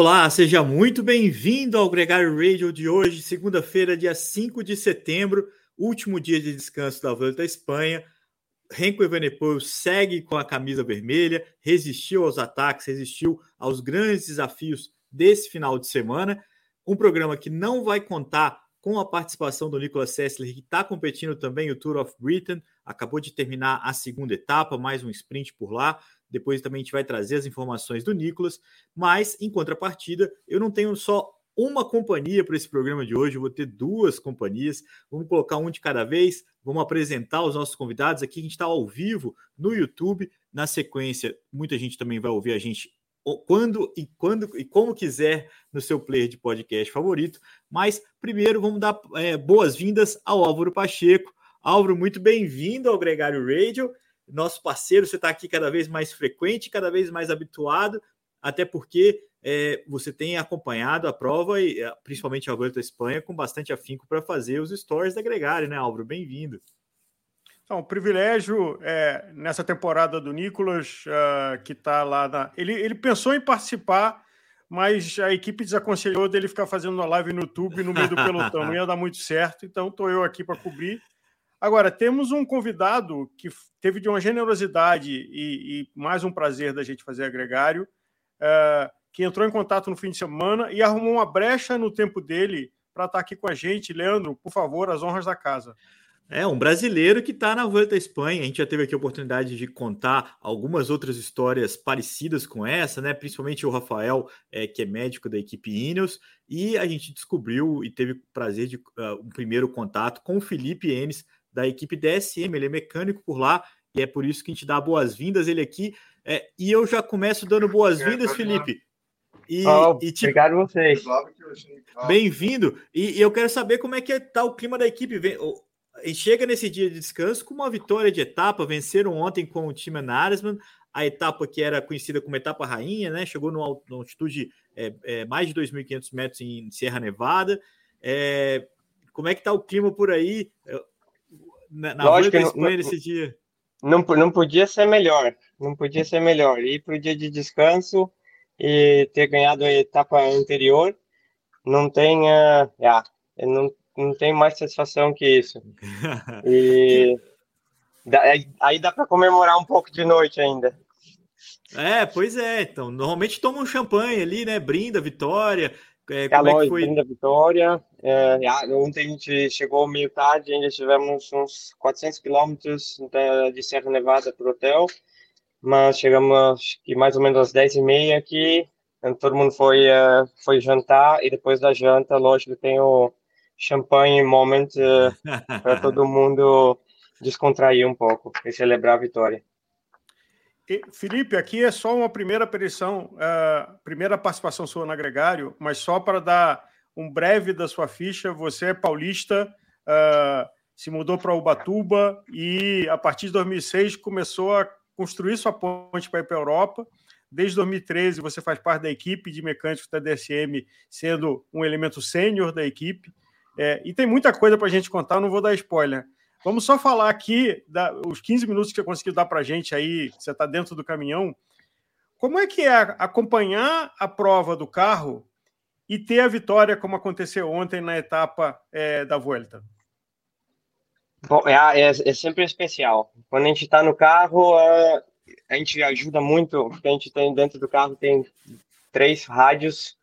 Olá, seja muito bem-vindo ao Gregário Radio de hoje, segunda-feira, dia 5 de setembro, último dia de descanso da Volta à Espanha. Renko Evenepoel segue com a camisa vermelha, resistiu aos ataques, resistiu aos grandes desafios desse final de semana. Um programa que não vai contar com a participação do Nicolas Sessler, que está competindo também o Tour of Britain, acabou de terminar a segunda etapa, mais um sprint por lá. Depois também a gente vai trazer as informações do Nicolas. Mas, em contrapartida, eu não tenho só uma companhia para esse programa de hoje, eu vou ter duas companhias. Vamos colocar um de cada vez, vamos apresentar os nossos convidados. Aqui a gente está ao vivo no YouTube. Na sequência, muita gente também vai ouvir a gente quando e quando e como quiser no seu player de podcast favorito. Mas primeiro vamos dar é, boas-vindas ao Álvaro Pacheco. Álvaro, muito bem-vindo ao Gregário Radio nosso parceiro, você está aqui cada vez mais frequente, cada vez mais habituado, até porque é, você tem acompanhado a prova e é, principalmente a Volta à Espanha com bastante afinco para fazer os stories da Gregário, né, Álvaro? Bem-vindo. Então, privilégio é, nessa temporada do Nicolas, uh, que está lá na. Ele, ele pensou em participar, mas a equipe desaconselhou dele ficar fazendo uma live no YouTube no meio do pelotão. Não ia dar muito certo, então estou eu aqui para cobrir. Agora, temos um convidado que teve de uma generosidade e, e mais um prazer da gente fazer agregário, uh, que entrou em contato no fim de semana e arrumou uma brecha no tempo dele para estar tá aqui com a gente. Leandro, por favor, as honras da casa. É, um brasileiro que está na Volta à Espanha. A gente já teve aqui a oportunidade de contar algumas outras histórias parecidas com essa, né? Principalmente o Rafael, é, que é médico da equipe Ineos, e a gente descobriu e teve o prazer de uh, um primeiro contato com o Felipe Enes, da equipe DSM, ele é mecânico por lá, e é por isso que a gente dá boas-vindas ele aqui. É, e eu já começo dando boas-vindas, Felipe. E, oh, e te... Obrigado a vocês. Bem-vindo. E, e, eu quero saber como é que está o clima da equipe. Vem, chega nesse dia de descanso com uma vitória de etapa. Venceram ontem com o time Naresman, a etapa que era conhecida como etapa rainha, né? Chegou numa, numa altitude é, é, mais de 2.500 metros em Serra Nevada. É, como é que está o clima por aí? Na, na Lógico, Espanha não, nesse dia. Não, não podia ser melhor, não podia ser melhor. Ir para o dia de descanso e ter ganhado a etapa anterior, não tem, uh, yeah, não, não tem mais satisfação que isso. E aí dá para comemorar um pouco de noite ainda. É, pois é. Então, normalmente toma um champanhe ali, né? Brinda, vitória. É, como é, é que foi? Brinda, vitória. É, ontem a gente chegou meio tarde, ainda tivemos uns 400 quilômetros de Serra Nevada para o hotel, mas chegamos que mais ou menos às 10 e meia aqui, todo mundo foi, uh, foi jantar, e depois da janta, lógico, tem o champanhe moment uh, para todo mundo descontrair um pouco e celebrar a vitória. Felipe, aqui é só uma primeira aparição, uh, primeira participação sua no agregário, mas só para dar um breve da sua ficha. Você é paulista, uh, se mudou para Ubatuba e a partir de 2006 começou a construir sua ponte para ir para a Europa. Desde 2013 você faz parte da equipe de mecânicos da DSM, sendo um elemento sênior da equipe. É, e tem muita coisa para a gente contar, não vou dar spoiler. Vamos só falar aqui da, os 15 minutos que você conseguiu dar para a gente aí, você está dentro do caminhão. Como é que é acompanhar a prova do carro e ter a vitória como aconteceu ontem na etapa é, da Vuelta? Bom, é, é, é, sempre especial. Quando a gente está no carro, a, a gente ajuda muito, porque a gente tem dentro do carro tem três rádios,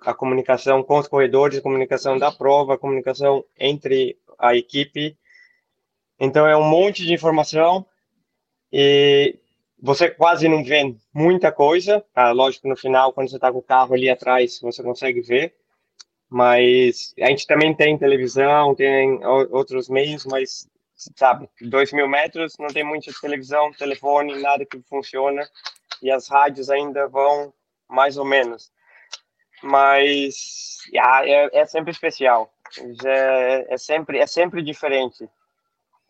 a comunicação com os corredores, a comunicação da prova, a comunicação entre a equipe. Então é um monte de informação e você quase não vê muita coisa. Tá? Lógico, no final, quando você está com o carro ali atrás, você consegue ver. Mas a gente também tem televisão, tem outros meios, mas, sabe, dois mil metros não tem muita televisão, telefone, nada que funciona. E as rádios ainda vão mais ou menos. Mas yeah, é, é sempre especial. É, é, sempre, é sempre diferente.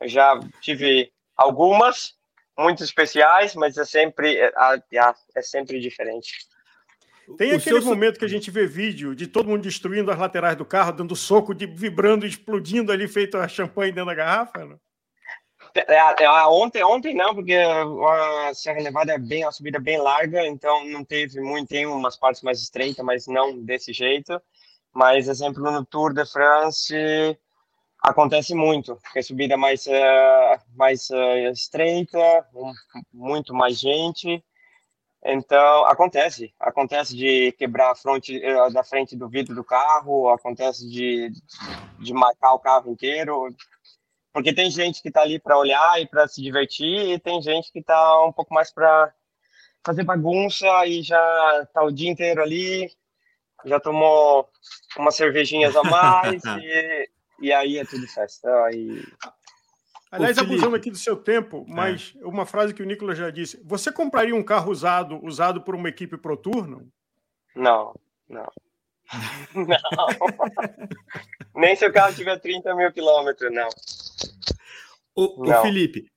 Eu já tive algumas, muito especiais, mas é sempre, é, é sempre diferente. Tem o aquele seu... momento que a gente vê vídeo de todo mundo destruindo as laterais do carro, dando soco, de, vibrando, explodindo ali, feito a champanhe dentro da garrafa? Não? É, é, ontem, ontem não, porque a Serra Nevada é bem, a subida é bem larga, então não teve muito, tem umas partes mais estreitas, mas não desse jeito. Mas, exemplo, no Tour de France acontece muito, porque a subida é mais, uh, mais uh, estreita, um, muito mais gente. Então, acontece. Acontece de quebrar a frente, uh, da frente do vidro do carro, acontece de, de marcar o carro inteiro. Porque tem gente que está ali para olhar e para se divertir, e tem gente que está um pouco mais para fazer bagunça e já está o dia inteiro ali, já tomou umas cervejinhas a mais, e, e aí é tudo festa. Aí... Aliás, abusando aqui do seu tempo, mas é. uma frase que o Nicolas já disse: você compraria um carro usado, usado por uma equipe pro turno? Não, não. Não. Nem se o carro tiver 30 mil quilômetros, não. O, o Felipe,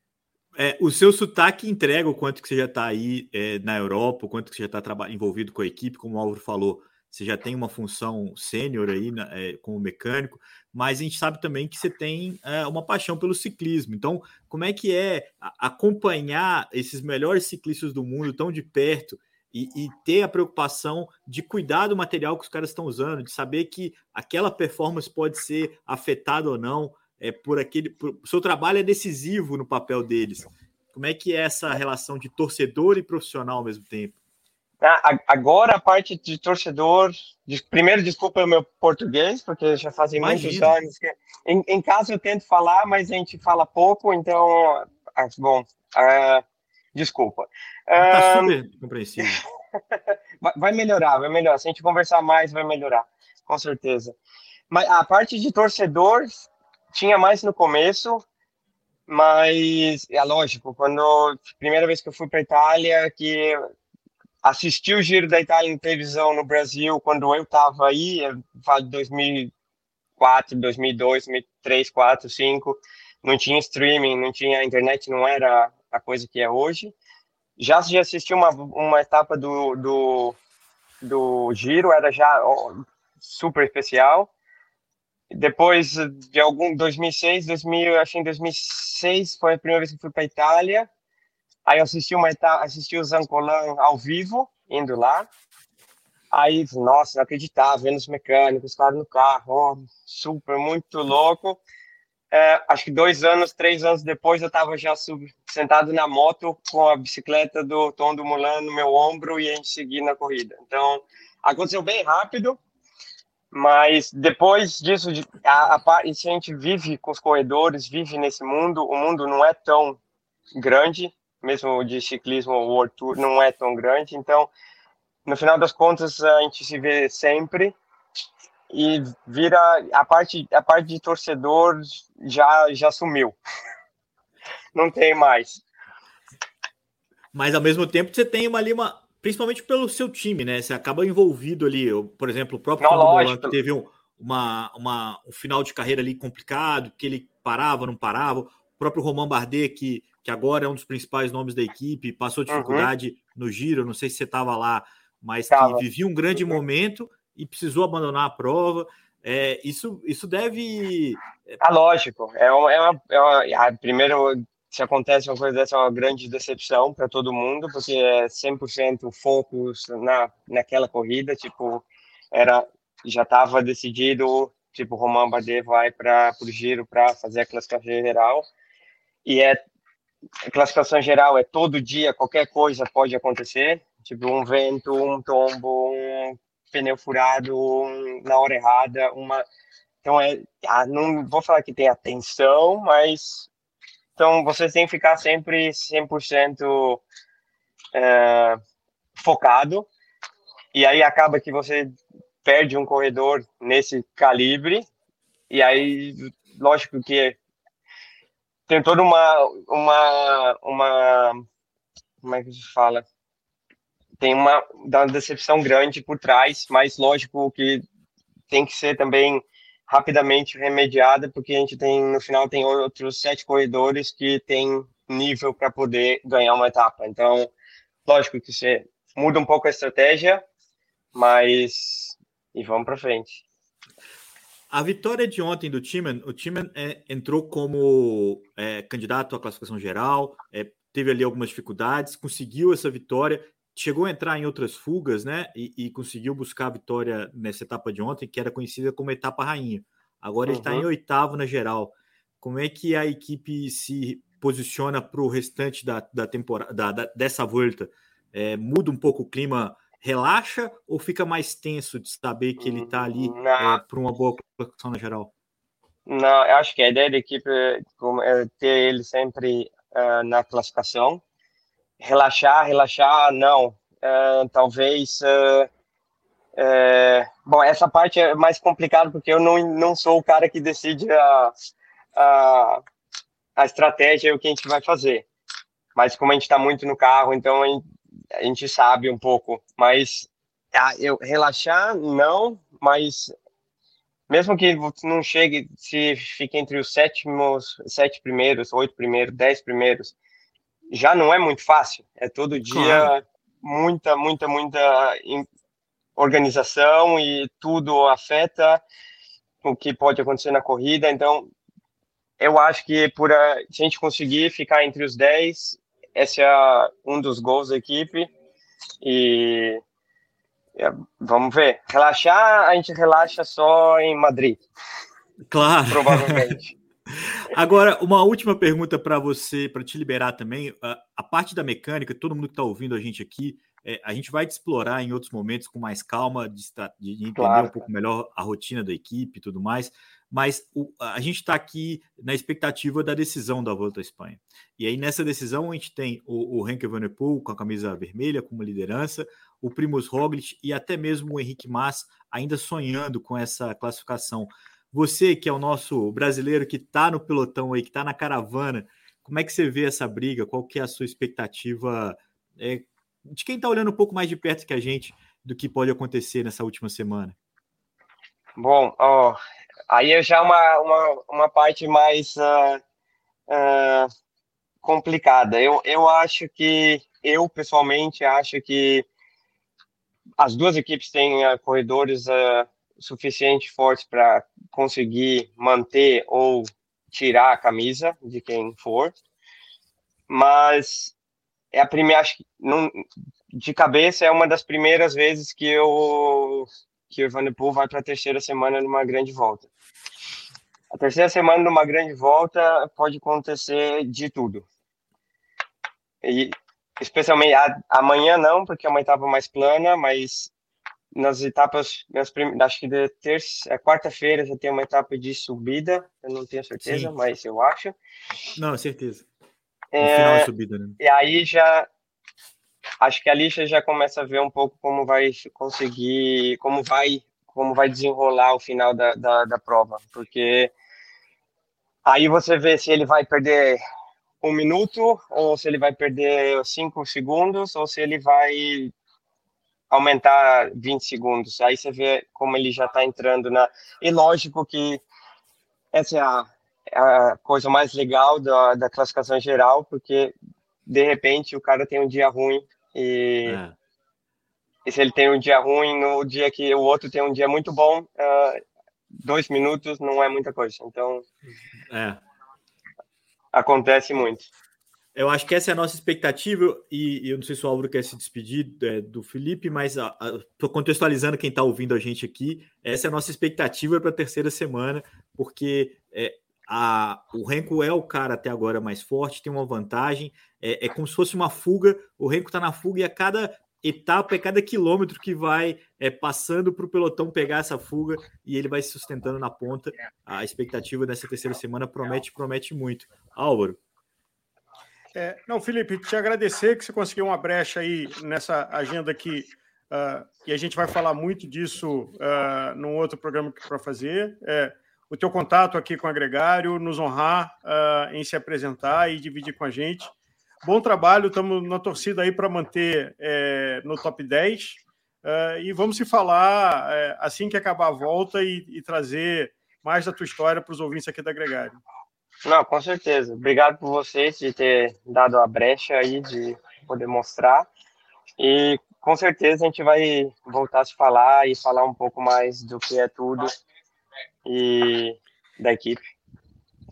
é, o seu sotaque entrega o quanto que você já está aí é, na Europa, o quanto que você já está envolvido com a equipe, como o Álvaro falou, você já tem uma função sênior aí é, como mecânico, mas a gente sabe também que você tem é, uma paixão pelo ciclismo. Então, como é que é acompanhar esses melhores ciclistas do mundo tão de perto e, e, ter a preocupação de cuidar do material que os caras estão usando, de saber que aquela performance pode ser afetada ou não é, por aquele. Por, seu trabalho é decisivo no papel deles. Como é que é essa relação de torcedor e profissional ao mesmo tempo? Ah, agora a parte de torcedor, primeiro desculpa o meu português, porque já fazem Imagina. muitos anos que em, em, casa eu tento falar, mas a gente fala pouco, então, ah, bom, uh, desculpa. Tá super compreensível. vai melhorar, vai melhorar. Se a gente conversar mais, vai melhorar, com certeza. Mas a parte de torcedor tinha mais no começo, mas é lógico, quando primeira vez que eu fui para Itália, que assisti o Giro da Itália em televisão no Brasil, quando eu estava aí, falo de 2004, 2002, 2003, 4, 2005, não tinha streaming, não tinha internet, não era a coisa que é hoje. Já já assisti uma, uma etapa do, do, do Giro, era já super especial. Depois de algum 2006, 2000, acho que em 2006 foi a primeira vez que fui para Itália. Aí eu assisti uma etapa, assisti o Zancolan ao vivo, indo lá. Aí, nossa, não acreditava, vendo os mecânicos, claro, no carro, super, muito louco. É, acho que dois anos, três anos depois, eu estava já sub, sentado na moto com a bicicleta do Tom do Mulan no meu ombro e a gente seguir na corrida. Então, aconteceu bem rápido, mas depois disso, a, a, a gente vive com os corredores, vive nesse mundo, o mundo não é tão grande, mesmo de ciclismo, o World Tour não é tão grande, então, no final das contas, a gente se vê sempre e vira a parte a parte de torcedor já já sumiu não tem mais mas ao mesmo tempo você tem uma ali uma principalmente pelo seu time, né? Você acaba envolvido ali, por exemplo, o próprio Não, que teve um, uma, uma, um final de carreira ali complicado, que ele parava, não parava. O próprio Romain Bardet, que, que agora é um dos principais nomes da equipe, passou uhum. dificuldade uhum. no giro, não sei se você estava lá, mas tava. que vivia um grande uhum. momento e precisou abandonar a prova. É, isso, isso deve. Ah, lógico. É uma, é uma, é uma, ah, primeiro, se acontece uma coisa dessa, é uma grande decepção para todo mundo, porque é 100% foco na, naquela corrida, tipo, era já estava decidido, tipo, Romain Bardet vai para o giro para fazer a classificação geral, e é a classificação geral é todo dia, qualquer coisa pode acontecer, tipo, um vento, um tombo, um pneu furado, um, na hora errada, uma... Então, é, ah, não vou falar que tem atenção, mas então, você tem que ficar sempre 100% é, focado. E aí acaba que você perde um corredor nesse calibre. E aí, lógico que tem toda uma uma uma como é que se fala tem uma, uma decepção grande por trás mas lógico que tem que ser também rapidamente remediada, porque a gente tem, no final, tem outros sete corredores que têm nível para poder ganhar uma etapa. Então, lógico que você muda um pouco a estratégia, mas e vamos para frente. A vitória de ontem do Timan, o Timan é, entrou como é, candidato à classificação geral, é, teve ali algumas dificuldades, conseguiu essa vitória, chegou a entrar em outras fugas, né? E, e conseguiu buscar a vitória nessa etapa de ontem, que era conhecida como etapa rainha. Agora uhum. ele está em oitavo na geral. Como é que a equipe se posiciona para o restante da, da temporada da, da, dessa volta? É, muda um pouco o clima relaxa ou fica mais tenso de saber que ele está ali é, para uma boa colocação na geral? Não, eu acho que a ideia da equipe é ter ele sempre uh, na classificação. Relaxar, relaxar, não. Uh, talvez. Uh, bom, essa parte é mais complicada porque eu não, não sou o cara que decide a, a, a estratégia e o que a gente vai fazer. Mas como a gente está muito no carro, então a gente, sabe um pouco, mas ah, eu relaxar não, mas mesmo que não chegue, se fique entre os sétimos, sete primeiros, oito primeiros, dez primeiros, já não é muito fácil. É todo dia claro. muita, muita, muita organização e tudo afeta o que pode acontecer na corrida. Então, eu acho que por a, se a gente conseguir ficar entre os dez esse é um dos gols da equipe e é, vamos ver. Relaxar, a gente relaxa só em Madrid. Claro. Provavelmente. Agora, uma última pergunta para você, para te liberar também. A, a, parte da mecânica, todo mundo que está ouvindo a gente aqui, é, a gente vai te explorar em outros momentos com mais calma, de, de entender claro. um pouco melhor a rotina da equipe e tudo mais mas o, a gente está aqui na expectativa da decisão da Volta à Espanha. E aí, nessa decisão, a gente tem o, o Henk Evenepoel com a camisa vermelha, com uma liderança, o Primus Roglic e até mesmo o Henrique Mas ainda sonhando com essa classificação. Você, que é o nosso brasileiro que está no pelotão aí, que está na caravana, como é que você vê essa briga? Qual que é a sua expectativa é, de quem está olhando um pouco mais de perto que a gente do que pode acontecer nessa última semana? Bom, ó, Aí é já uma, uma, uma parte mais uh, uh, complicada. Eu, eu acho que, eu pessoalmente acho que as duas equipes têm uh, corredores suficiente fortes para conseguir manter ou tirar a camisa de quem for. Mas é a primeira, acho que não, de cabeça é uma das primeiras vezes que eu que o Evanepoel vai para a terceira semana numa grande volta. A terceira semana numa grande volta pode acontecer de tudo. E especialmente a, amanhã não, porque é uma etapa mais plana, mas nas etapas, nas prim, acho que de terça, é quarta-feira já tem uma etapa de subida, eu não tenho certeza, Sim. mas eu acho. Não, certeza. É, final é subida, né? E aí já acho que a lixa já começa a ver um pouco como vai conseguir, como vai, como vai desenrolar o final da, da, da prova, porque aí você vê se ele vai perder um minuto, ou se ele vai perder cinco segundos, ou se ele vai aumentar 20 segundos. Aí você vê como ele já está entrando na. E lógico que essa é a, é a coisa mais legal da, da classificação geral, porque de repente o cara tem um dia ruim e, é. e, se ele tem um dia ruim no dia que o outro tem um dia muito bom, uh, dois minutos não é muita coisa. Então, é. acontece muito. Eu acho que essa é a nossa expectativa, e, e eu não sei se o Álvaro quer se despedir é, do Felipe, mas estou contextualizando quem está ouvindo a gente aqui. Essa é a nossa expectativa para a terceira semana, porque é, a, o Renko é o cara até agora mais forte, tem uma vantagem, é, é como se fosse uma fuga, o Renko está na fuga e a cada etapa, é cada quilômetro que vai é, passando para o pelotão pegar essa fuga e ele vai se sustentando na ponta. A expectativa dessa terceira semana promete, promete muito. Álvaro. É, não, Felipe, te agradecer que você conseguiu uma brecha aí nessa agenda aqui, uh, e a gente vai falar muito disso uh, num outro programa para fazer. É, o teu contato aqui com o Agregário, nos honrar uh, em se apresentar e dividir com a gente. Bom trabalho, estamos na torcida aí para manter é, no top 10. Uh, ah, e vamos se falar é, assim que acabar a volta e, e trazer mais da tua história para os ouvintes aqui da Agregário. Não, com certeza. Obrigado por vocês de ter dado a brecha aí, de poder mostrar. E com certeza a gente vai voltar a se falar e falar um pouco mais do que é tudo e da equipe.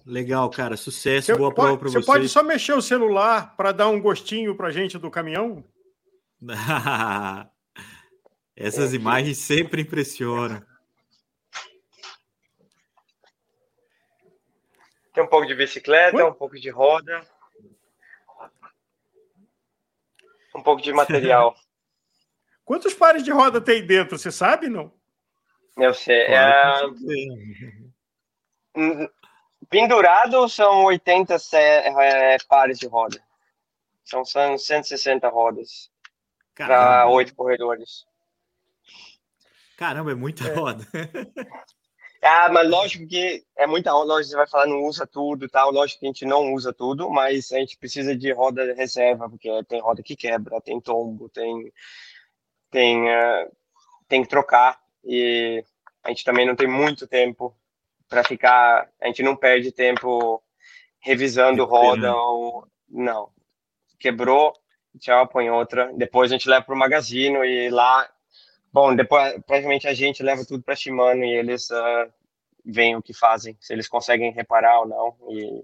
Legal, cara. Sucesso, você boa pode, prova para você. Você pode só mexer o celular para dar um gostinho para gente do caminhão? Essas imagens sempre impressionam. Tem um pouco de bicicleta, um pouco de roda, um pouco de material. Quantos pares de roda tem dentro? Você sabe, não? Eu sei. é... Pendurado são 80 é, pares de roda. São 160 rodas para oito corredores. Caramba, é muita é. roda. Ah, mas lógico que é muita roda, lógico, você vai falar não usa tudo tal, lógico que a gente não usa tudo, mas a gente precisa de roda de reserva, porque tem roda que quebra, tem tombo, tem tem uh, tem que trocar e a gente também não tem muito tempo para ficar, a gente não perde tempo revisando roda ou não. Quebrou, tchau, põe outra. Depois a gente leva para o magazine e lá Bom, depois praticamente a gente leva tudo para Shimano e eles uh, veem o que fazem, se eles conseguem reparar ou não. E...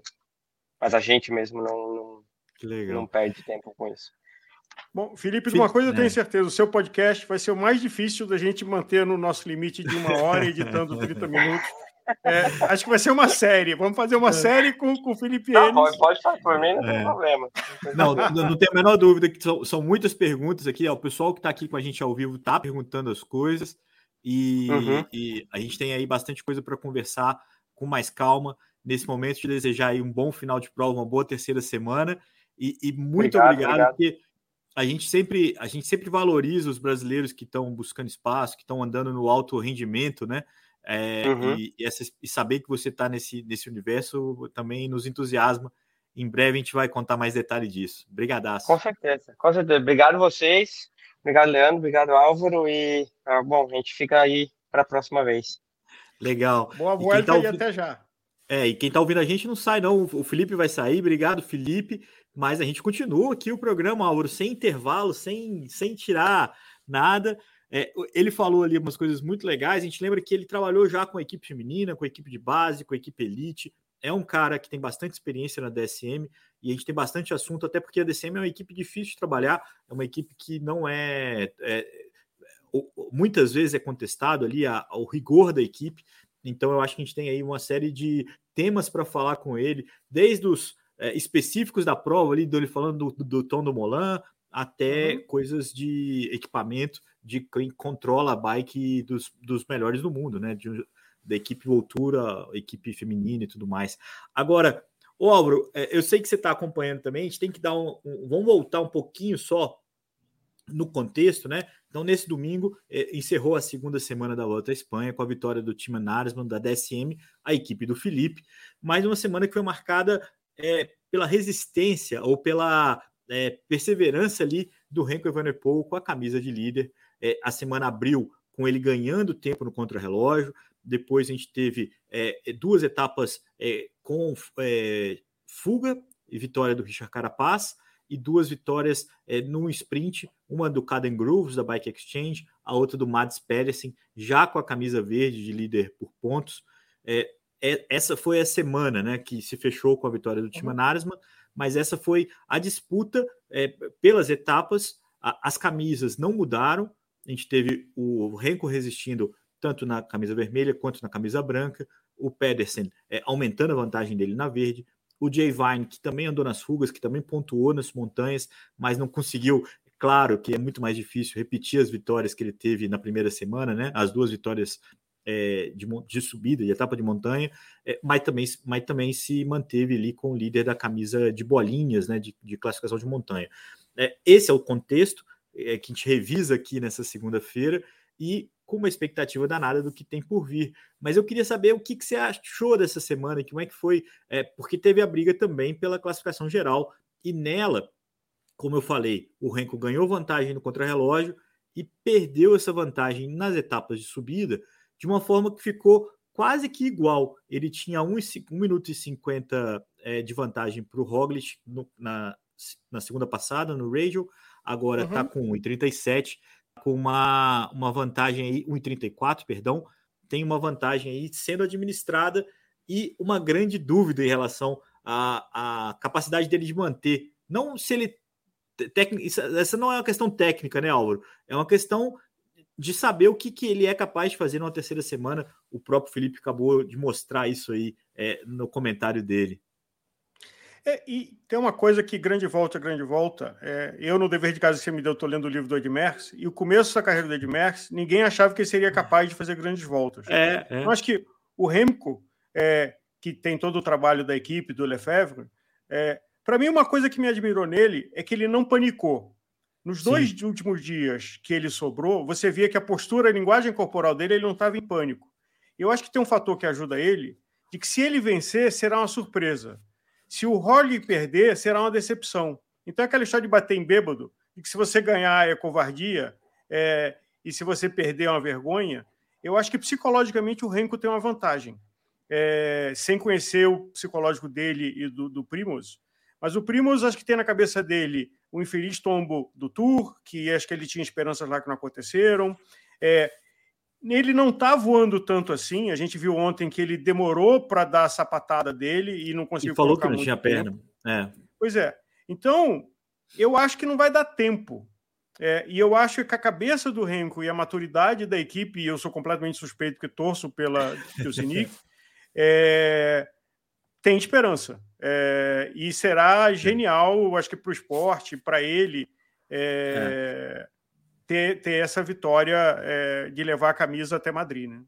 Mas a gente mesmo não, não, não perde tempo com isso. Bom, Felipe, de uma coisa eu tenho é. certeza: o seu podcast vai ser o mais difícil da gente manter no nosso limite de uma hora, editando 30 minutos. É, acho que vai ser uma série. Vamos fazer uma é. série com, com o Felipe não, Pode, pode fazer, por mim não tem é. problema. Não, não, não tem a menor dúvida que são, são muitas perguntas aqui. Ó, o pessoal que está aqui com a gente ao vivo está perguntando as coisas e, uhum. e, a gente tem aí bastante coisa para conversar com mais calma nesse momento. De desejar aí um bom final de prova, uma boa terceira semana e, e muito obrigado, obrigado, obrigado. porque a gente sempre a gente sempre valoriza os brasileiros que estão buscando espaço, que estão andando no alto rendimento, né? É, uhum. e, e, essa, e, saber que você está nesse, nesse universo também nos entusiasma. Em breve a gente vai contar mais detalhes disso. Obrigadaço. Com certeza, com certeza. Obrigado vocês, obrigado Leandro, obrigado Álvaro e ah, bom, a gente fica aí para a próxima vez. Legal. Boa volta tá e até já. É, e quem está ouvindo a gente não sai, não. O Felipe vai sair, obrigado, Felipe. Mas a gente continua aqui o programa, Álvaro, sem intervalo, sem, sem tirar nada. É, ele falou ali umas coisas muito legais. A gente lembra que ele trabalhou já com a equipe feminina, com a equipe de base, com a equipe elite. É um cara que tem bastante experiência na DSM e a gente tem bastante assunto, até porque a DSM é uma equipe difícil de trabalhar, é uma equipe que não é. é muitas vezes é contestado ali a, o rigor da equipe. Então eu acho que a gente tem aí uma série de temas para falar com ele, desde os é, específicos da prova ali, dele falando do, do Tom do Molan, até uhum. coisas de equipamento de quem controla a bike dos, dos melhores do mundo, né? De, da equipe Voltura, equipe feminina e tudo mais. Agora, ô Álvaro, é, eu sei que você está acompanhando também, a gente tem que dar um, um, Vamos voltar um pouquinho só no contexto, né? Então, nesse domingo, é, encerrou a segunda semana da Volta à Espanha com a vitória do time Narsman, da DSM, a equipe do Felipe, mais uma semana que foi marcada é, pela resistência ou pela é, perseverança ali do Renko Evenepoel com a camisa de líder. É, a semana abriu com ele ganhando tempo no contrarrelógio. Depois a gente teve é, duas etapas é, com é, fuga e vitória do Richard Carapaz e duas vitórias é, no sprint, uma do Caden Grooves da Bike Exchange, a outra do Mads Pedersen, já com a camisa verde de líder por pontos. É, é, essa foi a semana né, que se fechou com a vitória do Tima uhum. Mas essa foi a disputa é, pelas etapas. A, as camisas não mudaram. A gente teve o Renko resistindo tanto na camisa vermelha quanto na camisa branca. O Pedersen é, aumentando a vantagem dele na verde. O Jay Vine, que também andou nas fugas, que também pontuou nas montanhas, mas não conseguiu. Claro que é muito mais difícil repetir as vitórias que ele teve na primeira semana, né? As duas vitórias é, de, de, subida, de etapa de montanha, é, mas, também, mas também se manteve ali com o líder da camisa de bolinhas, né, de, de classificação de montanha. É, esse é o contexto é, que a gente revisa aqui nessa segunda-feira e com uma expectativa danada do que tem por vir. Mas eu queria saber o que, que você achou dessa semana e como é que foi, é, porque teve a briga também pela classificação geral e nela, como eu falei, o Renko ganhou vantagem no contrarrelógio e perdeu essa vantagem nas etapas de subida, de uma forma que ficou quase que igual. Ele tinha 1, 1 minuto e 50 é, de vantagem para o Roglic no, na, na segunda passada, no Radio, agora está uhum. com 1,37, com uma, uma vantagem aí, 1,34, perdão, tem uma vantagem aí sendo administrada e uma grande dúvida em relação à, à capacidade dele de manter. Não se ele. Tec, essa não é uma questão técnica, né, Álvaro? É uma questão de saber o que, que ele é capaz de fazer numa terceira semana. O próprio Felipe acabou de mostrar isso aí é, no comentário dele. É, e tem uma coisa que grande volta, grande volta. É, eu, no dever de casa que você me deu, estou lendo o livro do Ed Merckx, e o começo da carreira do Ed Merckx, ninguém achava que ele seria capaz de fazer grandes voltas. É, é. Eu acho que o Remco, é, que tem todo o trabalho da equipe do Lefebvre, é, para mim, uma coisa que me admirou nele é que ele não panicou. Nos dois Sim. últimos dias que ele sobrou, você via que a postura, a linguagem corporal dele, ele não estava em pânico. Eu acho que tem um fator que ajuda ele, de que se ele vencer, será uma surpresa. Se o Holly perder, será uma decepção. Então é aquela história de bater em bêbado, de que se você ganhar é covardia, é, e se você perder é uma vergonha. Eu acho que psicologicamente o Renko tem uma vantagem. É, sem conhecer o psicológico dele e do, do mas o Primos acho que tem na cabeça dele o infeliz tombo do Tour, que acho que ele tinha esperanças lá que não aconteceram. É, ele não está voando tanto assim. A gente viu ontem que ele demorou para dar a sapatada dele e não conseguiu. E falou que não tinha perna. É. Pois é. Então, eu acho que não vai dar tempo. É, e eu acho que a cabeça do Renko e a maturidade da equipe, e eu sou completamente suspeito que torço pela Kilsinic, é, tem esperança. É, e será genial, acho que para o esporte, para ele, é, é. ter, ter essa vitória é, de levar a camisa até Madrid. Né?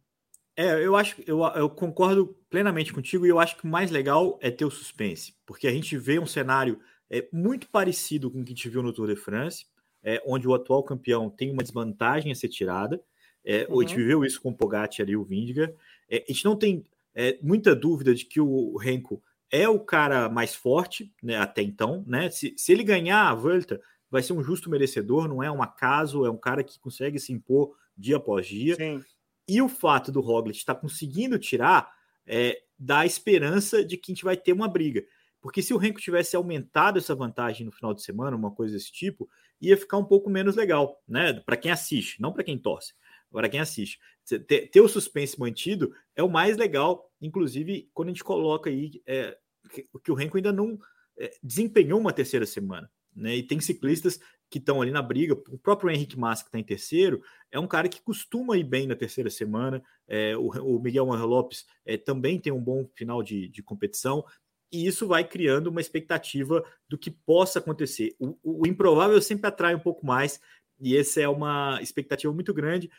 É, eu acho, eu, eu concordo plenamente contigo e eu acho que o mais legal é ter o suspense, porque a gente vê um cenário é, muito parecido com o que a gente viu no Tour de France, é, onde o atual campeão tem uma desvantagem a ser tirada. É, uhum. A gente viveu isso com o Pogacar e o Vindiga. É, a gente não tem é, muita dúvida de que o Renko é o cara mais forte né, até então. Né? Se, se ele ganhar a Volta, vai ser um justo merecedor, não é um acaso, é um cara que consegue se impor dia após dia. Sim. E o fato do Roglic estar tá conseguindo tirar é, dá esperança de que a gente vai ter uma briga. Porque se o Renko tivesse aumentado essa vantagem no final de semana, uma coisa desse tipo, ia ficar um pouco menos legal, né? Para quem assiste, não para quem torce. Para quem assiste, ter, ter, o suspense mantido é o mais legal, inclusive quando a gente coloca aí é, que, que, o Renko ainda não é, desempenhou uma terceira semana, né? E tem ciclistas que estão ali na briga. O próprio Henrique Massa, que está em terceiro, é um cara que costuma ir bem na terceira semana. É, o, o, Miguel Angel Lopes é, também tem um bom final de, de competição e isso vai criando uma expectativa do que possa acontecer. O, o, improvável sempre atrai um pouco mais, e essa é uma expectativa muito grande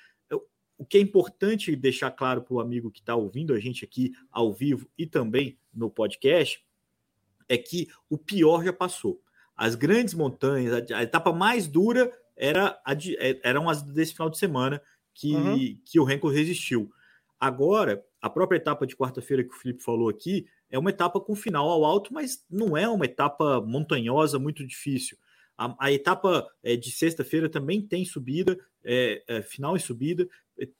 o que é importante deixar claro para o amigo que está ouvindo a gente aqui ao vivo e também no podcast é que o pior já passou. As grandes montanhas, a, etapa mais dura era a de, é, eram as desse final de semana que, uhum. que o Renko resistiu. Agora, a própria etapa de quarta-feira que o Felipe falou aqui é uma etapa com final ao alto, mas não é uma etapa montanhosa muito difícil. A, a etapa é, de sexta-feira também tem subida, é, é, final e subida,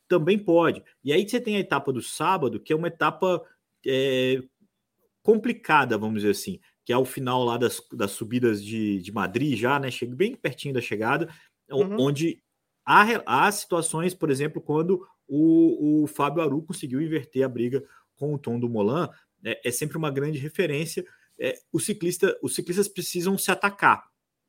também pode. E aí você tem a etapa do sábado, que é uma etapa é, complicada, vamos dizer assim, que é o final lá das, das subidas de, de Madrid, já, né? Chega bem pertinho da chegada, uhum. onde há, há situações, por exemplo, quando o, o Fábio Aru conseguiu inverter a briga com o Tom do Molan, é, é sempre uma grande referência. É, o ciclista, os ciclistas precisam se atacar.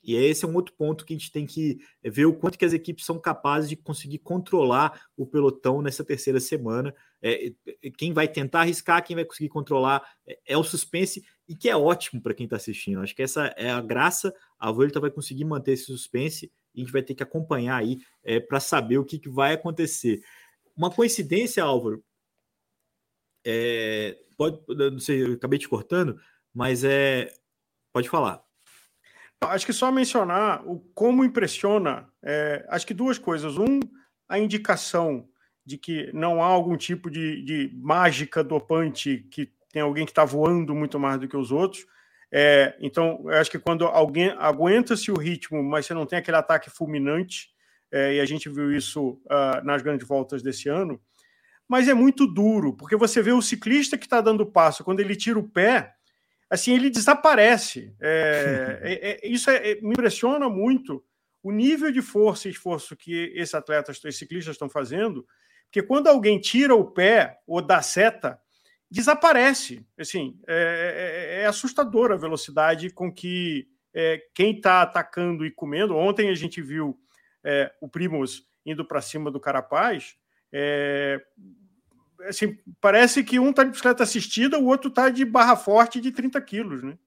E esse é um outro ponto que a gente tem que ver o quanto que as equipes são capazes de conseguir controlar o pelotão nessa terceira semana. É, quem vai tentar arriscar, quem vai conseguir controlar é, é o suspense e que é ótimo para quem está assistindo. Acho que essa é a graça. A Volta vai conseguir manter esse suspense e a gente vai ter que acompanhar aí é, para saber o que, que, vai acontecer. Uma coincidência, Álvaro, é, pode, não sei, eu acabei te cortando, mas é, pode falar. Acho que só mencionar o como impressiona, é, acho que duas coisas. Um, a indicação de que não há algum tipo de, de mágica dopante, que tem alguém que está voando muito mais do que os outros. É, então, acho que quando alguém aguenta-se o ritmo, mas você não tem aquele ataque fulminante, é, e a gente viu isso uh, nas grandes voltas desse ano, mas é muito duro, porque você vê o ciclista que está dando passo, quando ele tira o pé, assim, ele desaparece. É, é, é, isso é, é, me impressiona muito o nível de força e esforço que esses atletas, esses ciclistas estão fazendo, Porque quando alguém tira o pé ou dá seta, desaparece. Assim, é, é, assustadora a velocidade com que quem está atacando e comendo. Ontem a gente viu é, o Primos indo para cima do Carapaz. É, assim, parece que um está de bicicleta assistida, o outro está de barra forte de 30 quilos, né?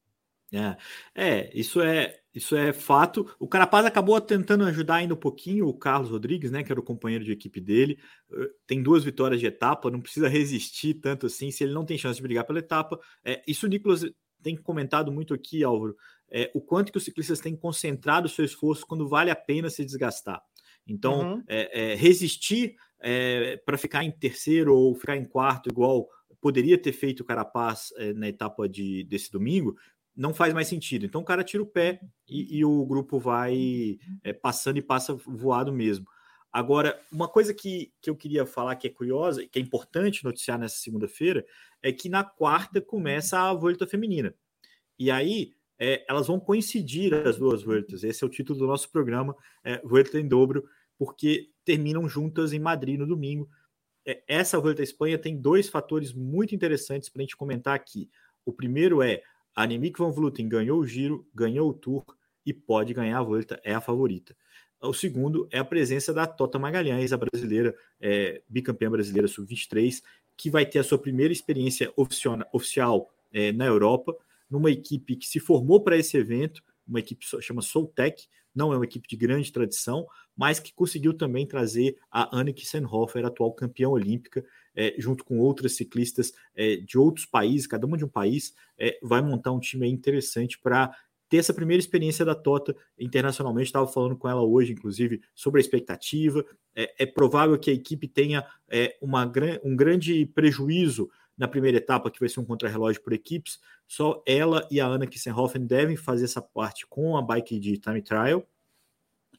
É, é, isso é isso é fato. O Carapaz acabou tentando ajudar ainda um pouquinho o Carlos Rodrigues, né, que era o companheiro de equipe dele. Eh, tem duas vitórias de etapa, não precisa resistir tanto assim. Se ele não tem chance de brigar pela etapa, é, isso o Nicolas tem comentado muito aqui, Álvaro, é, o quanto que os ciclistas têm concentrado o seu esforço quando vale a pena se desgastar. Então, uhum. é, é, resistir é, para ficar em terceiro ou ficar em quarto, igual poderia ter feito o Carapaz é, na etapa de, desse domingo, não faz mais sentido. Então o cara tira o pé e, e o grupo vai é, passando e passa voado mesmo. Agora, uma coisa que, que eu queria falar que é curiosa, que é importante noticiar nessa segunda-feira, é que na quarta começa a volta feminina. E aí é, elas vão coincidir as duas voltas. Esse é o título do nosso programa, é, Volta em Dobro, porque terminam juntas em Madrid no domingo. É, essa Volta à Espanha tem dois fatores muito interessantes para a gente comentar aqui. O primeiro é a Annemiek van Vleuten ganhou o giro, ganhou o Tour e pode ganhar a volta, é a favorita. O segundo é a presença da Tota Magalhães, a brasileira, é, bicampeã brasileira sub-23, que vai ter a sua primeira experiência oficial, é, na Europa, numa equipe que se formou para esse evento, uma equipe chama Soltec, não é uma equipe de grande tradição, mas que conseguiu também trazer a Anneke Senhofer, atual campeã olímpica, é, junto com outras ciclistas é, de outros países, cada uma de um país, é, vai montar um time interessante para ter essa primeira experiência da Tota internacionalmente. Estava falando com ela hoje, inclusive, sobre a expectativa. É, é provável que a equipe tenha é, uma, um grande prejuízo na primeira etapa, que vai ser um contrarrelógio por equipes. Só ela e a Ana Kissenhofen devem fazer essa parte com a bike de time trial.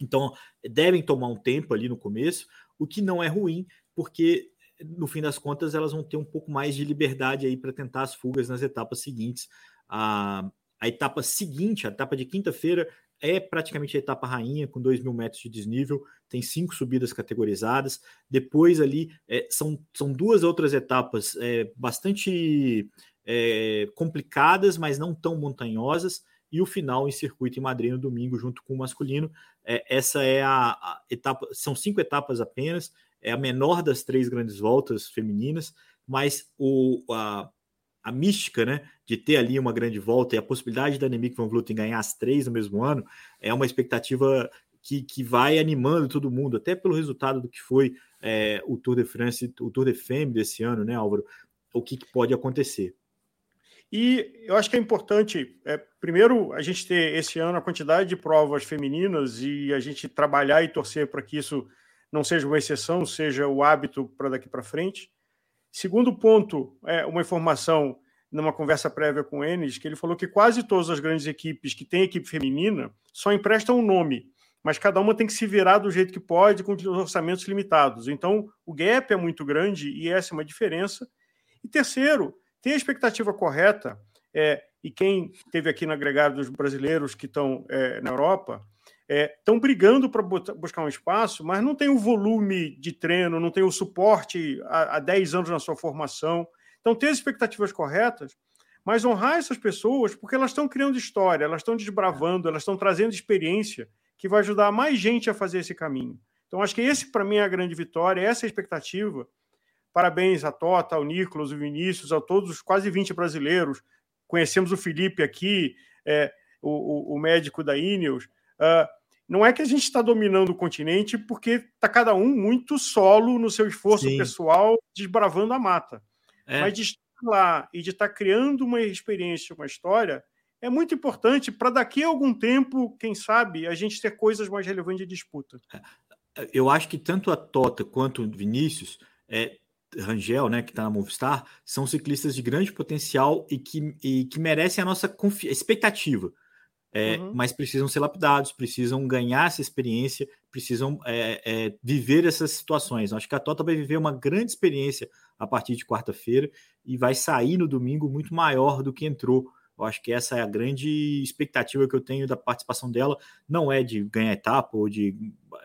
Então, devem tomar um tempo ali no começo, o que não é ruim, porque no fim das contas, elas vão ter um pouco mais de liberdade aí para tentar as fugas nas etapas seguintes. A, a etapa seguinte, a etapa de quinta-feira, é praticamente a etapa rainha, com 2 mil metros de desnível, tem cinco subidas categorizadas. Depois ali é, são, são duas outras etapas é, bastante é, complicadas, mas não tão montanhosas. E o final em circuito em Madrid no domingo, junto com o masculino. É, essa é a, a etapa, são cinco etapas apenas, é a menor das três grandes voltas femininas, mas o, a, a mística, né, de ter ali uma grande volta e a possibilidade da Annemiek van Vleuten ganhar as três no mesmo ano é uma expectativa que, que vai animando todo mundo, até pelo resultado do que foi é, o Tour de France, o Tour de Femme desse ano, né, Álvaro? O que, que pode acontecer? E eu acho que é importante, é, primeiro, a gente ter esse ano a quantidade de provas femininas e a gente trabalhar e torcer para que isso não seja uma exceção, seja o hábito para daqui para frente. Segundo ponto, é uma informação numa conversa prévia com o Enes, que ele falou que quase todas as grandes equipes que têm equipe feminina só emprestam um nome, mas cada uma tem que se virar do jeito que pode, com orçamentos limitados. Então, o gap é muito grande e essa é uma diferença. E terceiro, ter a expectativa correta, é, e quem teve aqui no agregado dos brasileiros que estão é, na Europa, estão é, brigando para buscar um espaço, mas não tem o volume de treino, não tem o suporte há, há 10 anos na sua formação. Então, ter as expectativas corretas, mas honrar essas pessoas, porque elas estão criando história, elas estão desbravando, elas estão trazendo experiência que vai ajudar mais gente a fazer esse caminho. Então, acho que esse, para mim, é a grande vitória, essa é a expectativa. Parabéns a Tota, ao Nicolas, ao Vinícius, a todos os quase 20 brasileiros. Conhecemos o Felipe aqui, é, o, o, o médico da Ineos. Uh, não é que a gente está dominando o continente porque está cada um muito solo no seu esforço Sim. pessoal, desbravando a mata. É. Mas de estar lá e de estar criando uma experiência, uma história, é muito importante para daqui a algum tempo, quem sabe, a gente ter coisas mais relevantes de disputa. É, eu acho que tanto a Tota quanto o Vinícius, é, Rangel, né, que está na Movistar, são ciclistas de grande potencial e que, e que merecem a nossa expectativa é, uhum. mas precisam ser lapidados, precisam ganhar essa experiência, precisam é, é, viver essas situações. Acho que a Tota vai viver uma grande experiência a partir de quarta-feira e vai sair no domingo muito maior do que entrou. Eu acho que essa é a grande expectativa que eu tenho da participação dela. Não é de ganhar etapa ou de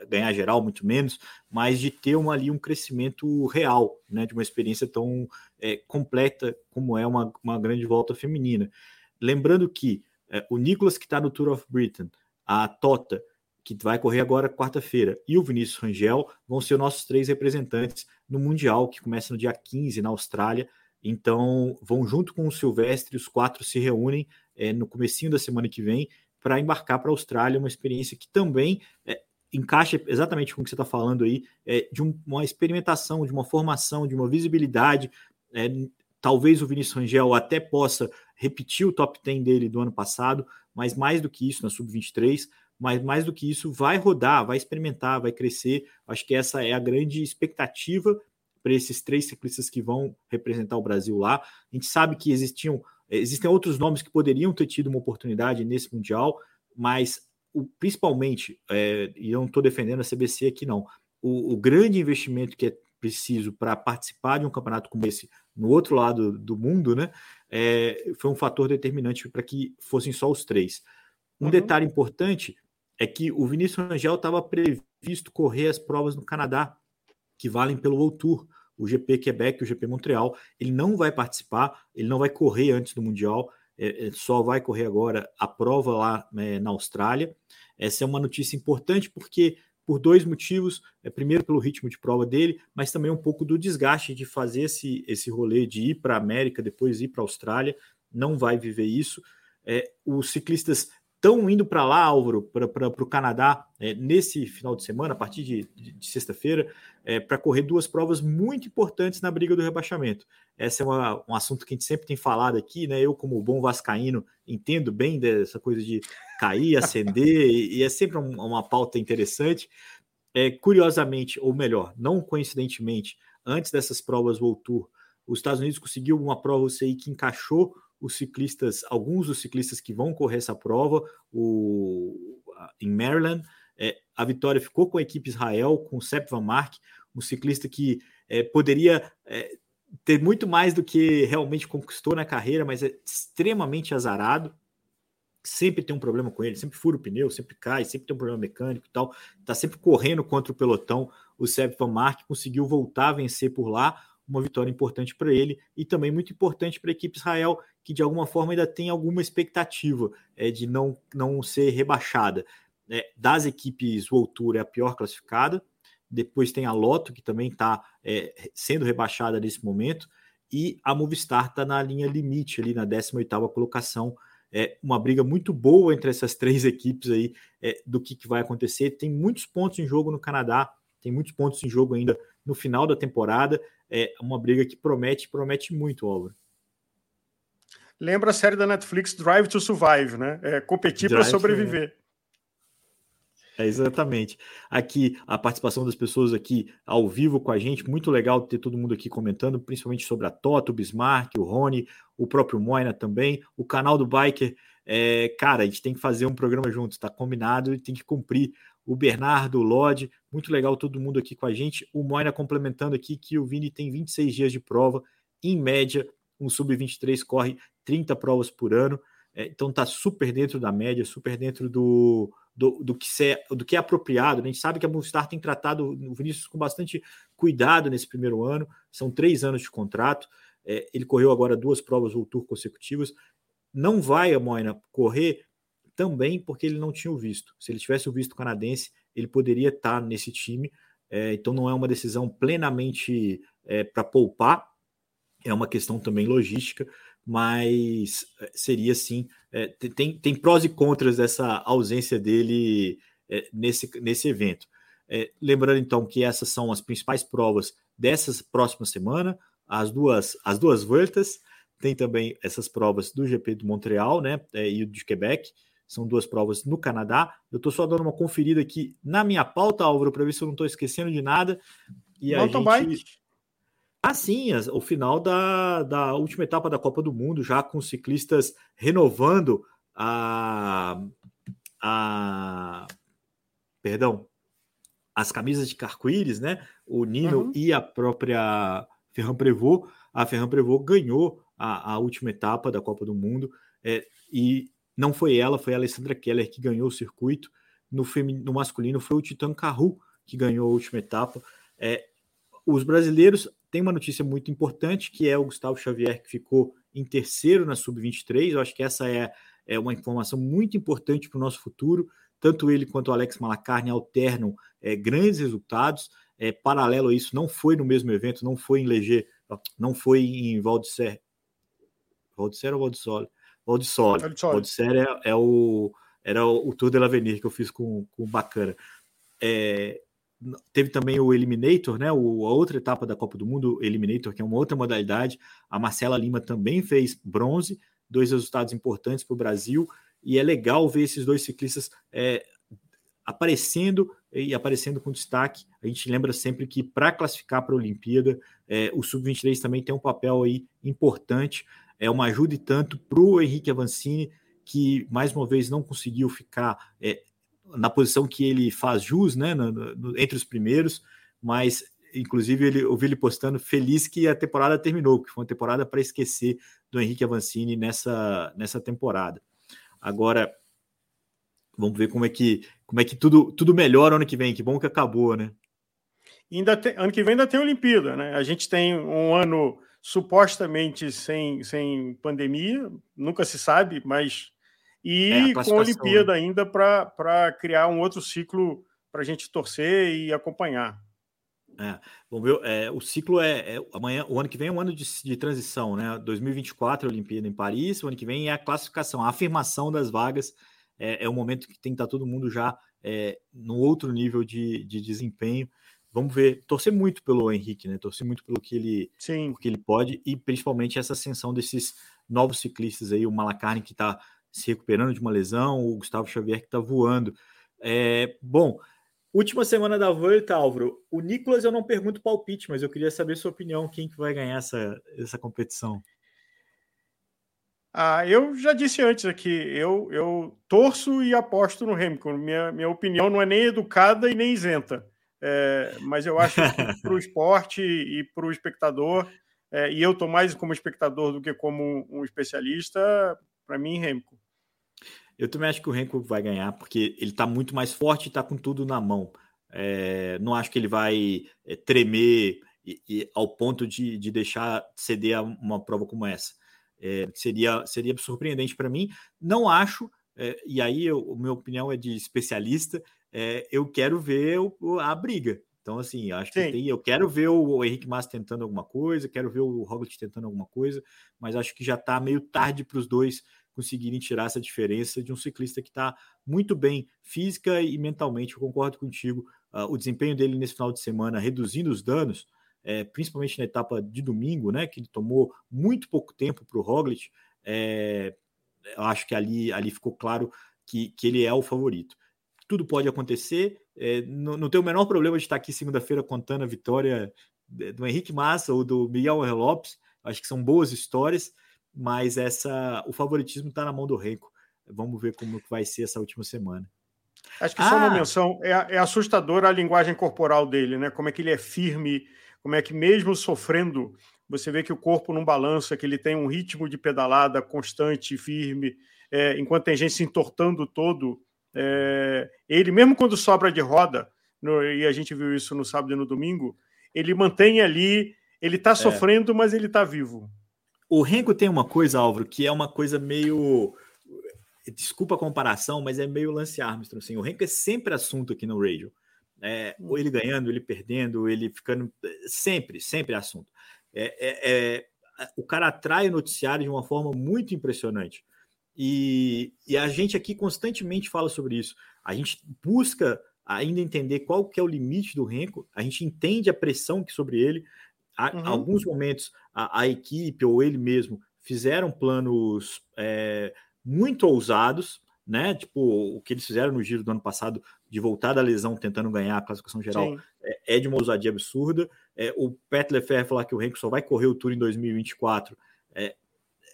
ganhar geral, muito menos, mas de ter uma, ali um crescimento real, né, de uma experiência tão é, completa como é uma, uma grande volta feminina. Lembrando que é, o Nicolas, que está no Tour of Britain, a Tota, que vai correr agora quarta-feira, e o Vinícius Rangel vão ser nossos três representantes no Mundial, que começa no dia 15 na Austrália. Então, vão junto com o Silvestre, os quatro se reúnem é, no comecinho da semana que vem para embarcar para a Austrália, uma experiência que também é, encaixa exatamente com o que você está falando aí, é, de um, uma experimentação, de uma formação, de uma visibilidade. É, talvez o Vinícius Rangel até possa repetir o top 10 dele do ano passado, mas mais do que isso, na Sub-23, mas mais do que isso, vai rodar, vai experimentar, vai crescer. Acho que essa é a grande expectativa para esses três ciclistas que vão representar o Brasil lá. A gente sabe que existiam, existem outros nomes que poderiam ter tido uma oportunidade nesse Mundial, mas o, principalmente, é, e eu não estou defendendo a CBC aqui não, o, o grande investimento que é preciso para participar de um campeonato como esse no outro lado do mundo, né, é, foi um fator determinante para que fossem só os três. Um uhum. detalhe importante é que o Vinícius Rangel estava previsto correr as provas no Canadá, que valem pelo World Tour, o GP Quebec o GP Montreal. Ele não vai participar, ele não vai correr antes do Mundial, é, é, só vai correr agora a prova lá é, na Austrália. Essa é uma notícia importante porque por dois motivos. É, primeiro, pelo ritmo de prova dele, mas também um pouco do desgaste de fazer esse, esse rolê de ir para a América, depois ir para a Austrália. Não vai viver isso. É, os ciclistas estão indo para lá, Álvaro, para o Canadá, é, nesse final de semana, a partir de, de, de sexta-feira, é, para correr duas provas muito importantes na briga do rebaixamento. Esse é uma, um assunto que a gente sempre tem falado aqui, né? Eu, como bom vascaíno, entendo bem dessa coisa de cair, acender, e, e, é sempre um, uma pauta interessante. É, curiosamente, ou melhor, não coincidentemente, antes dessas provas World Tour, os Estados Unidos conseguiu uma prova UCI que encaixou os ciclistas, alguns dos ciclistas que vão correr essa prova, o, em Maryland. É, a vitória ficou com a equipe Israel, com o Sepp Van Mark, um ciclista que é, poderia é, ter muito mais do que realmente conquistou na carreira, mas é extremamente azarado. Sempre tem um problema com ele, sempre fura o pneu, sempre cai, sempre tem um problema mecânico e tal. Tá sempre correndo contra o pelotão. O Sepp Van Mark conseguiu voltar a vencer por lá, uma vitória importante para ele e também muito importante para a equipe Israel, que de alguma forma ainda tem alguma expectativa é, de não, não ser rebaixada. É, das equipes World Tour é a pior classificada, depois tem a Loto, que também está é, sendo rebaixada nesse momento, e a Movistar está na linha limite, ali na 18ª colocação. É uma briga muito boa entre essas três equipes aí é, do que, que vai acontecer. Tem muitos pontos em jogo no Canadá, tem muitos pontos em jogo ainda no final da temporada. É uma briga que promete, promete muito, Álvaro. Lembra a série da Netflix Drive to Survive, né? É competir para sobreviver. É, exatamente. Aqui, a participação das pessoas aqui ao vivo com a gente, muito legal ter todo mundo aqui comentando, principalmente sobre a Toto, o Bismarck, o Rony, o próprio Moina também, o canal do Biker. É, cara, a gente tem que fazer um programa juntos, tá combinado e tem que cumprir o Bernardo, o Lodge, muito legal todo mundo aqui com a gente. O Moina complementando aqui que o Vini tem 26 dias de prova, em média, um sub-23 corre 30 provas por ano, é, então tá super dentro da média, super dentro do, do, do, que, é, do que é apropriado. Né? A gente sabe que a Movistar tem tratado o Vinícius com bastante cuidado nesse primeiro ano, são três anos de contrato. É, ele correu agora duas provas World Tour consecutivas. Não vai a Moina correr também porque ele não tinha o visto. Se ele tivesse o visto canadense, ele poderia estar nesse time. É, então não é uma decisão plenamente é, para poupar, é uma questão também logística, mas é, seria sim. É, tem, tem prós e contras dessa ausência dele é, nesse, nesse evento. É, lembrando então que essas são as principais provas dessas próximas semana, as duas as duas voltas, tem também essas provas do GP de Montreal, né, e o de Quebec. São duas provas no Canadá. Eu estou só dando uma conferida aqui na minha pauta, Álvaro, para ver se eu não estou esquecendo de nada. E Mountain a gente... bike. Ah, sim, o final da, da última etapa da Copa do Mundo, já com ciclistas renovando a, a perdão, as camisas de carco-íris, né? O Nino uhum. e a própria Ferran Prevot. A Ferran Prevot ganhou a, a última etapa da Copa do Mundo é, e não foi ela, foi a Alessandra Keller que ganhou o circuito. no, no masculino foi o Titan Carru que ganhou a última etapa. É, os brasileiros têm uma notícia muito importante, que é o Gustavo Xavier, que ficou em terceiro na Sub-23. Eu acho que essa é, é uma informação muito importante para o nosso futuro. Tanto ele quanto o Alex Malacarne alternam é, grandes resultados. É, paralelo a isso, não foi no mesmo evento, não foi em Leger, não foi em Valdisser. Valdisser ou Valdissole? Valdissole. Valdisser é, é, o, era o, o Tour de l'Avenir que eu fiz com, com o Bacana. É, teve também o Eliminator, né? O, a outra etapa da Copa do Mundo, Eliminator, que é uma outra modalidade. A Marcela Lima também fez bronze, dois resultados importantes para o Brasil. E é legal ver esses dois ciclistas é, aparecendo e aparecendo com destaque. A gente lembra sempre que para classificar para a Olimpíada, é, o Sub-23 também tem um papel aí importante. É uma ajuda e tanto para o Henrique Avancini, que mais uma vez não conseguiu ficar é, na posição que ele faz jus, né, no, no, entre os primeiros, mas inclusive ele, eu ele postando feliz que a temporada terminou, que foi uma temporada para esquecer do Henrique Avancini nessa, nessa temporada. Agora, vamos ver como é que como é que tudo, tudo melhora ano que vem, que bom que acabou, né? ainda tem, ano que vem ainda tem Olimpíada, né? A gente tem um ano supostamente sem, sem pandemia, nunca se sabe, mas e é, a com a Olimpíada né? ainda para criar um outro ciclo para a gente torcer e acompanhar. É, vamos ver, é, o ciclo é, é, amanhã, o ano que vem é um ano de, de transição, né? 2024 é a Olimpíada em Paris, o ano que vem é a classificação, a afirmação das vagas, é, é o momento que tem que estar tá todo mundo já é, no outro nível de, de desempenho. Vamos ver, torcer muito pelo Henrique, né? Torcer muito pelo que ele, Sim. que ele pode e principalmente essa ascensão desses novos ciclistas aí, o Malacarne que está se recuperando de uma lesão, o Gustavo Xavier que está voando. É, bom, última semana da Volta, Álvaro. O Nicolas eu não pergunto palpite, mas eu queria saber sua opinião, quem que vai ganhar essa, essa competição? Ah, eu já disse antes aqui, eu, eu torço e aposto no Hamilton. Minha, minha opinião não é nem educada e nem isenta. É, mas eu acho que para o esporte e para o espectador, é, e eu estou mais como espectador do que como um especialista, para mim, Hamilton. Eu também acho que o Renko vai ganhar, porque ele está muito mais forte e está com tudo na mão. É, não acho que ele vai é, tremer e, e, ao ponto de, de deixar ceder a uma prova como essa. É, seria, seria surpreendente para mim. Não acho, é, e aí eu, a minha opinião é de especialista, é, eu quero ver o, a briga. Então, assim, acho que tem, eu quero ver o, Henrique Massa tentando alguma coisa, quero ver o Roglic tentando alguma coisa, mas acho que já está meio tarde para os dois conseguirem tirar essa diferença de um ciclista que está muito bem física e mentalmente. Eu concordo contigo. Uh, o desempenho dele nesse final de semana, reduzindo os danos, é, principalmente na etapa de domingo, né, que ele tomou muito pouco tempo para o Roglic, é, eu acho que ali, ali ficou claro que, que ele é o favorito. Tudo pode acontecer, é, não, não tem o menor problema de estar aqui segunda-feira contando a vitória do Henrique Massa ou do Miguel Lopes, acho que são boas histórias, mas essa o favoritismo está na mão do Renko. Vamos ver como vai ser essa última semana. Acho que ah. só uma menção, é, é assustadora a linguagem corporal dele, né? Como é que ele é firme, como é que mesmo sofrendo, você vê que o corpo não balança, que ele tem um ritmo de pedalada constante e firme, é, enquanto tem gente se entortando todo. É, ele, mesmo quando sobra de roda, no, e a gente viu isso no sábado e no domingo, ele mantém ali, ele está é. sofrendo, mas ele está vivo. O Renko tem uma coisa, Álvaro, que é uma coisa meio. Desculpa a comparação, mas é meio Lance Armstrong. Assim. O Renko é sempre assunto aqui no radio. É, ou ele ganhando, ele perdendo, ele ficando. Sempre, sempre é assunto. É, é, é, o cara atrai o noticiário de uma forma muito impressionante. E, e, a gente aqui constantemente fala sobre isso. A gente busca ainda entender qual que é o limite do Renko, a gente entende a pressão que sobre ele, Há, uhum. Alguns momentos a, a, equipe ou ele mesmo fizeram planos é, muito ousados, né? Tipo o que eles fizeram no giro do ano passado de voltar da lesão tentando ganhar a classificação geral é, é, de uma ousadia absurda. É, o Pet Lefebvre falar que o Renko só vai correr o Tour em 2024 é,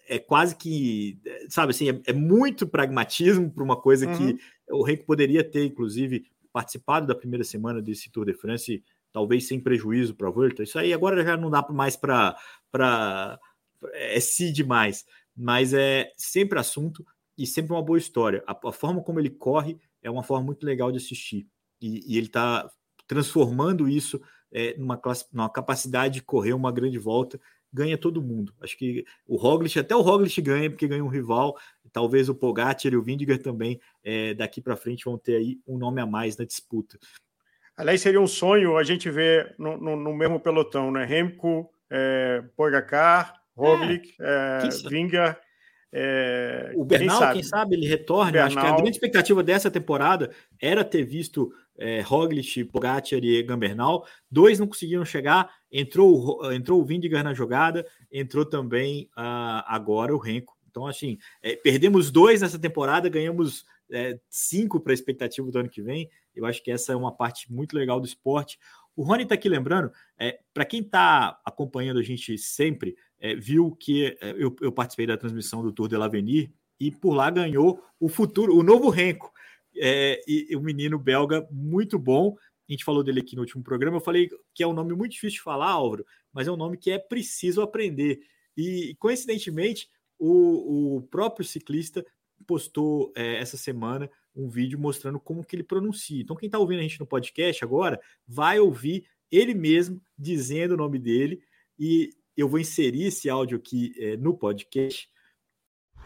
é quase que, sabe assim, é, é muito pragmatismo para uma coisa uhum. que o Renko poderia ter, inclusive, participado da primeira semana desse Tour de France talvez sem prejuízo para a Volta. Isso aí agora já não dá mais para. É si demais, mas é sempre assunto e sempre uma boa história. A, a forma como ele corre é uma forma muito legal de assistir. E, e ele está transformando isso é, numa, classe, numa capacidade de correr uma grande volta, ganha todo mundo. Acho que o Roglic, até o Roglic ganha, porque ganha um rival, talvez o Pogacar e o Vindiger também, é, daqui para frente, vão ter aí um nome a mais na disputa. Aliás, seria um sonho a gente ver no, no, no mesmo pelotão, né? Remco, é, Pogacar, Roglic, é, é, Vinga. É, o Bernal, quem sabe, quem sabe ele retorne. Bernal... Acho que a grande expectativa dessa temporada era ter visto é, Roglic, Pogacar e Gambernal. Dois não conseguiram chegar. Entrou, entrou o Vindigar na jogada, entrou também uh, agora o Renko. Então, assim, é, perdemos dois nessa temporada, ganhamos é, cinco para a expectativa do ano que vem. Eu acho que essa é uma parte muito legal do esporte. O Rony está aqui lembrando, é, para quem está acompanhando a gente sempre, é, viu que é, eu, eu, participei da transmissão do Tour de l'Avenir e por lá ganhou o futuro, o novo Renko. É, e, um menino belga muito bom. A gente falou dele aqui no último programa. Eu falei que é um nome muito difícil de falar, Álvaro, mas é um nome que é preciso aprender. E coincidentemente, o, o próprio ciclista postou é, essa semana um vídeo mostrando como que ele pronuncia. Então, quem está ouvindo a gente no podcast agora vai ouvir ele mesmo dizendo o nome dele e eu vou inserir esse áudio aqui é, no podcast.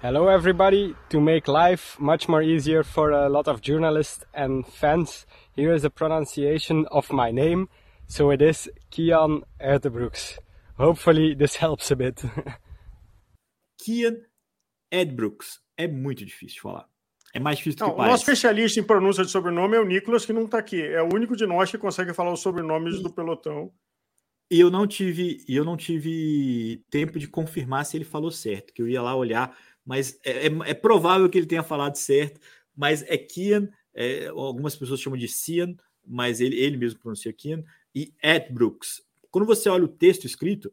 Hello, everybody. To make life much more easier for a lot of journalists and fans, here is a pronunciation of my name. So it is Kian Erdbrooks. Hopefully, this helps a bit. Kian Edbrooks. É muito difícil de falar. É mais difícil não, que parece. O nosso especialista em pronúncia de sobrenome é o Nicolas, que não está aqui. É o único de nós que consegue falar os sobrenomes e... do pelotão. E eu não tive, eu não tive tempo de confirmar se ele falou certo, que eu ia lá olhar, mas é, é, é provável que ele tenha falado certo, mas é Kian, é, algumas pessoas chamam de Cian, mas ele, ele mesmo pronuncia Kian, e Ed Brooks. Quando você olha o texto escrito,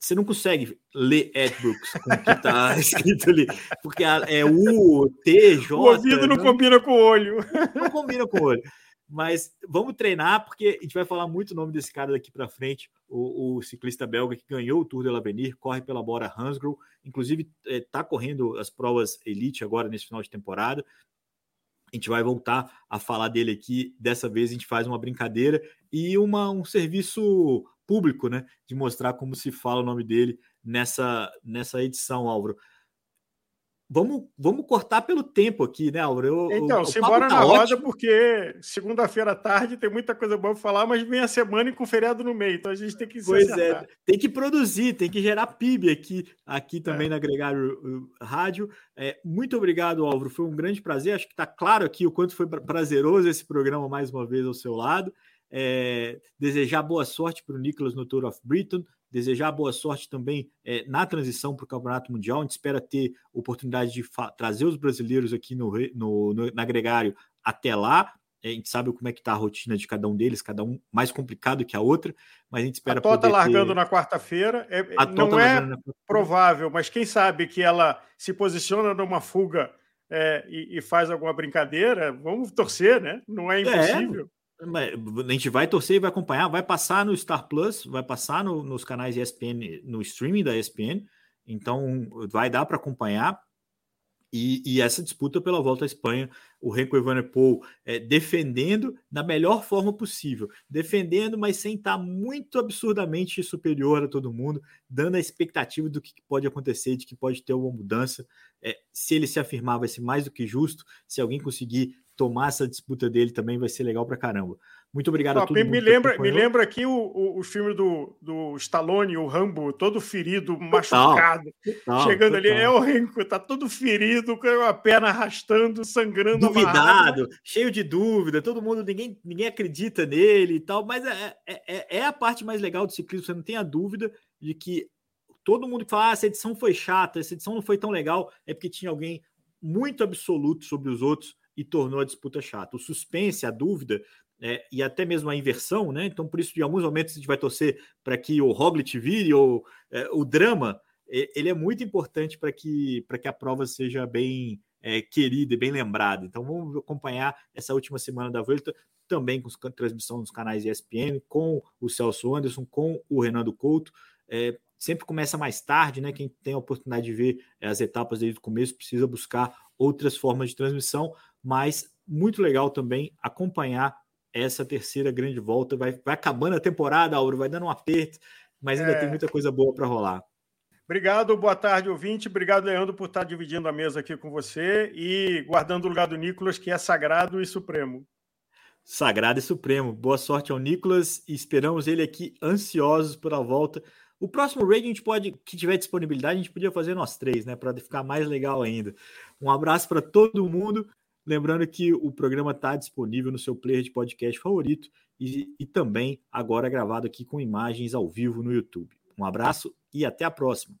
você não consegue ler Ed Brooks com o que está escrito ali, porque é U, T, J. O ouvido não, não combina com o olho. Não combina com o olho. Mas vamos treinar, porque a gente vai falar muito o nome desse cara daqui para frente, o, o, ciclista belga que ganhou o Tour de l'Avenir, corre pela Bora Hansgrohe, inclusive está é, correndo as provas Elite agora nesse final de temporada. A gente vai voltar a falar dele aqui. Dessa vez a gente faz uma brincadeira e uma, um serviço público, né? De mostrar como se fala o nome dele nessa, nessa edição, Álvaro. Vamos, vamos cortar pelo tempo aqui, né, Álvaro? Eu, então, se simbora tá na ótimo. roda, porque segunda-feira à tarde tem muita coisa boa para falar, mas vem a semana e com feriado no meio, então a gente tem que se Pois é, tem que produzir, tem que gerar PIB aqui, aqui também é. na Agregário Rádio. É, muito obrigado, Álvaro, foi um grande prazer. Acho que está claro aqui o quanto foi prazeroso esse programa mais uma vez ao seu lado. É, desejar boa sorte para o Nicolas no Tour of Britain, desejar boa sorte também é, na transição para o Campeonato Mundial. A gente espera ter oportunidade de trazer os brasileiros aqui no, no, no, no agregário até lá. A gente sabe como é que está a rotina de cada um deles, cada um mais complicado que a outra, mas a gente espera. A Tota largando ter... na quarta-feira. É, não tá é provável, mas quem sabe que ela se posiciona numa fuga é, e, e, faz alguma brincadeira, vamos torcer, né? Não é, é impossível. A gente vai torcer e vai acompanhar, vai passar no Star Plus, vai passar no, nos canais ESPN, no streaming da ESPN, então vai dar para acompanhar. E, e, essa disputa pela volta à Espanha, o Renko Evenepoel é, defendendo da melhor forma possível, defendendo, mas sem estar muito absurdamente superior a todo mundo, dando a expectativa do que pode acontecer, de que pode ter uma mudança. É, se ele se afirmar, vai ser mais do que justo. Se alguém conseguir tomar essa disputa dele também vai ser legal pra caramba. Muito obrigado a todos. Me, lembra, me lembra aqui o, o, o, filme do, do Stallone, o Rambo, todo ferido, total, machucado, total, chegando total. ali, é o Renko, tá todo ferido, com a perna arrastando, sangrando, duvidado, amarrado. cheio de dúvida, todo mundo, ninguém, ninguém acredita nele e tal, mas é, é, é, é a parte mais legal do ciclismo, você não tem a dúvida de que todo mundo que fala, ah, essa edição foi chata, essa edição não foi tão legal, é porque tinha alguém muito absoluto sobre os outros e tornou a disputa chata. O suspense, a dúvida é, e até mesmo a inversão, né? Então, por isso, em alguns momentos, a gente vai torcer para que o Roglic vire ou é, o drama, ele é muito importante para que, que a prova seja bem é, querida e bem lembrada. Então, vamos acompanhar essa última semana da Volta também com transmissão nos canais ESPN, com o Celso Anderson, com o Renando Couto. É, sempre começa mais tarde, né? Quem tem a oportunidade de ver as etapas desde o começo precisa buscar outras formas de transmissão, mas muito legal também acompanhar essa terceira grande volta. Vai, vai acabando a temporada, Auro, vai dando um aperto, mas ainda é... tem muita coisa boa para rolar. Obrigado, boa tarde, ouvinte. Obrigado, Leandro, por estar dividindo a mesa aqui com você e guardando o lugar do Nicolas, que é sagrado e supremo. Sagrado e supremo. Boa sorte ao Nicolas e esperamos ele aqui ansiosos pela volta. O próximo raid a gente pode, que tiver disponibilidade, a gente podia fazer nós três, né, para ficar mais legal ainda. Um abraço para todo mundo. Lembrando que o programa está disponível no seu player de podcast favorito e, e também agora gravado aqui com imagens ao vivo no YouTube. Um abraço e até a próxima.